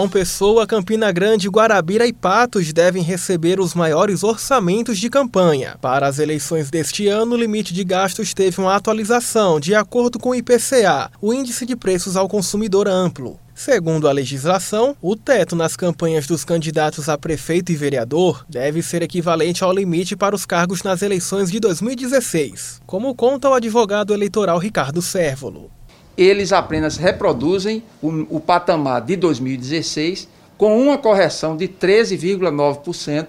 João Pessoa, Campina Grande, Guarabira e Patos devem receber os maiores orçamentos de campanha. Para as eleições deste ano, o limite de gastos teve uma atualização de acordo com o IPCA, o Índice de Preços ao Consumidor Amplo. Segundo a legislação, o teto nas campanhas dos candidatos a prefeito e vereador deve ser equivalente ao limite para os cargos nas eleições de 2016, como conta o advogado eleitoral Ricardo Sérvolo eles apenas reproduzem o, o patamar de 2016 com uma correção de 13,9%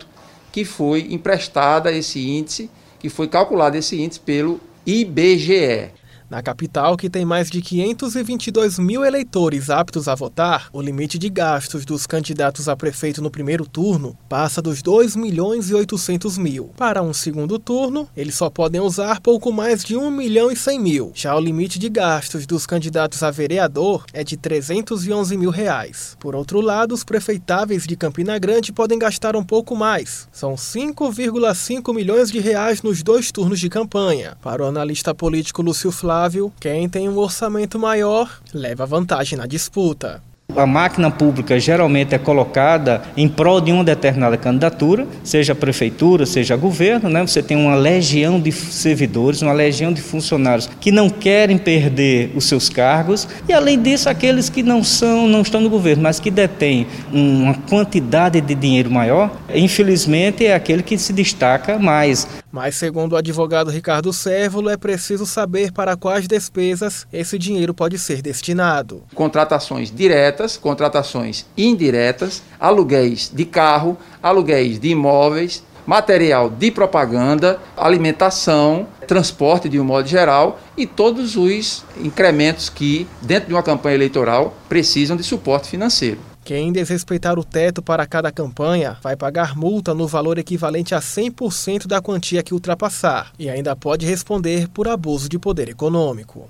que foi emprestada esse índice, que foi calculado esse índice pelo IBGE. Na capital, que tem mais de 522 mil eleitores aptos a votar, o limite de gastos dos candidatos a prefeito no primeiro turno passa dos 2 milhões e 800 mil. Para um segundo turno, eles só podem usar pouco mais de 1 milhão e 100 mil. Já o limite de gastos dos candidatos a vereador é de 311 mil reais. Por outro lado, os prefeitáveis de Campina Grande podem gastar um pouco mais. São 5,5 milhões de reais nos dois turnos de campanha. Para o analista político Lúcio Flávio, quem tem um orçamento maior leva vantagem na disputa. A máquina pública geralmente é colocada em prol de uma determinada candidatura, seja a prefeitura, seja governo, né? Você tem uma legião de servidores, uma legião de funcionários que não querem perder os seus cargos e além disso aqueles que não são, não estão no governo, mas que detêm uma quantidade de dinheiro maior, infelizmente é aquele que se destaca mais. Mas segundo o advogado Ricardo Sérvulo, é preciso saber para quais despesas esse dinheiro pode ser destinado. Contratações diretas diretas, contratações indiretas, aluguéis de carro, aluguéis de imóveis, material de propaganda, alimentação, transporte de um modo geral e todos os incrementos que, dentro de uma campanha eleitoral, precisam de suporte financeiro. Quem desrespeitar o teto para cada campanha vai pagar multa no valor equivalente a 100% da quantia que ultrapassar e ainda pode responder por abuso de poder econômico.